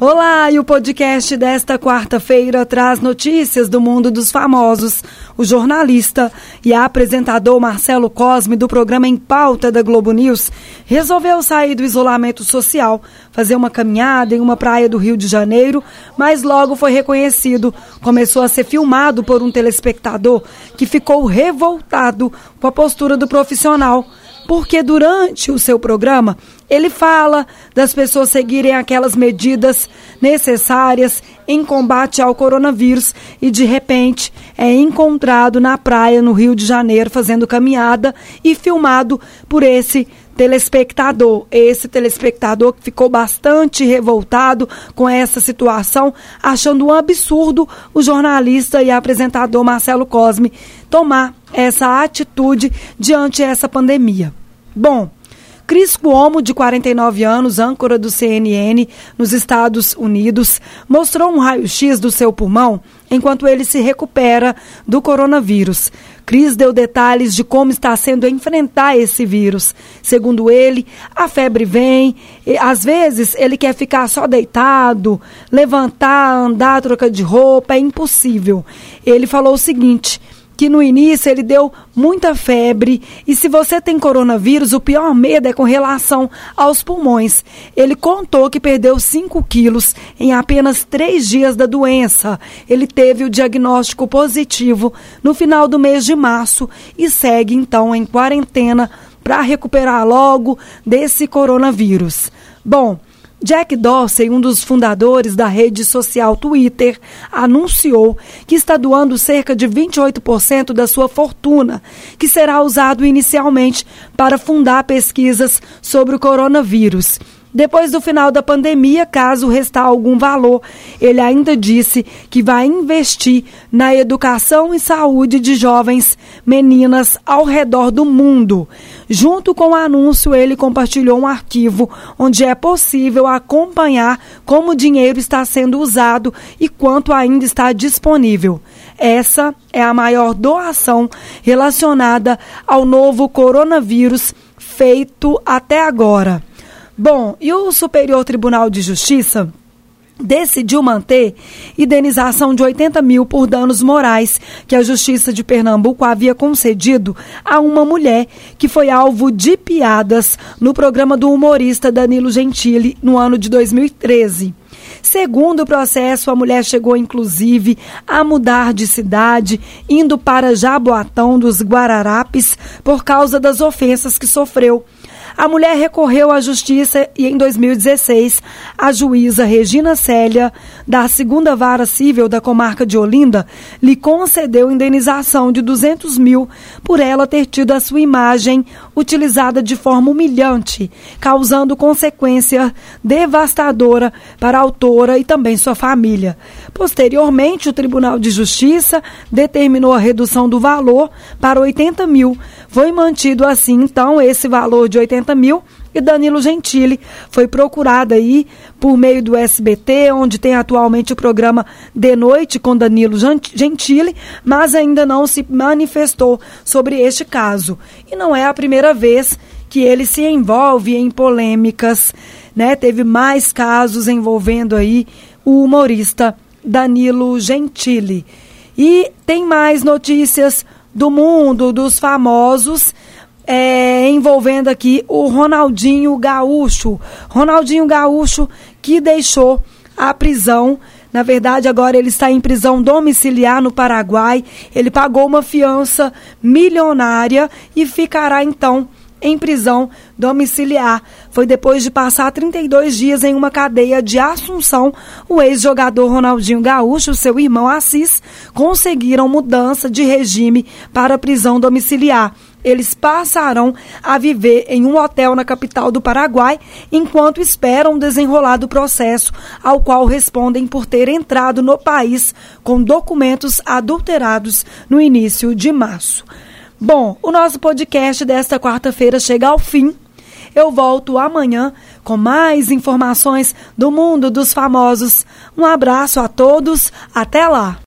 Olá, e o podcast desta quarta-feira traz notícias do mundo dos famosos. O jornalista e apresentador Marcelo Cosme, do programa Em Pauta da Globo News, resolveu sair do isolamento social, fazer uma caminhada em uma praia do Rio de Janeiro, mas logo foi reconhecido. Começou a ser filmado por um telespectador que ficou revoltado com a postura do profissional porque durante o seu programa ele fala das pessoas seguirem aquelas medidas necessárias em combate ao coronavírus e de repente é encontrado na praia no Rio de Janeiro fazendo caminhada e filmado por esse telespectador. Esse telespectador que ficou bastante revoltado com essa situação, achando um absurdo o jornalista e apresentador Marcelo Cosme tomar essa atitude diante essa pandemia. Bom, Cris Cuomo, de 49 anos, âncora do CNN nos Estados Unidos, mostrou um raio-x do seu pulmão enquanto ele se recupera do coronavírus. Cris deu detalhes de como está sendo enfrentar esse vírus. Segundo ele, a febre vem, e, às vezes ele quer ficar só deitado, levantar, andar, trocar de roupa, é impossível. Ele falou o seguinte que no início ele deu muita febre e se você tem coronavírus, o pior medo é com relação aos pulmões. Ele contou que perdeu 5 quilos em apenas três dias da doença. Ele teve o diagnóstico positivo no final do mês de março e segue então em quarentena para recuperar logo desse coronavírus. Bom, Jack Dorsey, um dos fundadores da rede social Twitter, anunciou que está doando cerca de 28% da sua fortuna, que será usado inicialmente para fundar pesquisas sobre o coronavírus. Depois do final da pandemia, caso restar algum valor, ele ainda disse que vai investir na educação e saúde de jovens meninas ao redor do mundo. Junto com o anúncio, ele compartilhou um arquivo onde é possível acompanhar como o dinheiro está sendo usado e quanto ainda está disponível. Essa é a maior doação relacionada ao novo coronavírus feito até agora. Bom, e o Superior Tribunal de Justiça decidiu manter indenização de 80 mil por danos morais que a Justiça de Pernambuco havia concedido a uma mulher que foi alvo de piadas no programa do humorista Danilo Gentili no ano de 2013. Segundo o processo, a mulher chegou inclusive a mudar de cidade, indo para Jaboatão dos Guararapes por causa das ofensas que sofreu. A mulher recorreu à justiça e, em 2016, a juíza Regina Célia, da segunda vara civil da comarca de Olinda, lhe concedeu indenização de 200 mil por ela ter tido a sua imagem utilizada de forma humilhante, causando consequência devastadora para a autora e também sua família. Posteriormente, o Tribunal de Justiça determinou a redução do valor para 80 mil. Foi mantido assim, então, esse valor de 80 mil e Danilo Gentili foi procurado aí por meio do SBT, onde tem atualmente o programa De Noite com Danilo Gentili, mas ainda não se manifestou sobre este caso. E não é a primeira vez que ele se envolve em polêmicas, né? Teve mais casos envolvendo aí o humorista Danilo Gentili. E tem mais notícias do mundo dos famosos é, envolvendo aqui o Ronaldinho Gaúcho. Ronaldinho Gaúcho que deixou a prisão. Na verdade, agora ele está em prisão domiciliar no Paraguai. Ele pagou uma fiança milionária e ficará então em prisão domiciliar. Foi depois de passar 32 dias em uma cadeia de Assunção, o ex-jogador Ronaldinho Gaúcho e seu irmão Assis conseguiram mudança de regime para prisão domiciliar. Eles passarão a viver em um hotel na capital do Paraguai enquanto esperam desenrolar do processo, ao qual respondem por ter entrado no país com documentos adulterados no início de março. Bom, o nosso podcast desta quarta-feira chega ao fim. Eu volto amanhã com mais informações do mundo dos famosos. Um abraço a todos, até lá!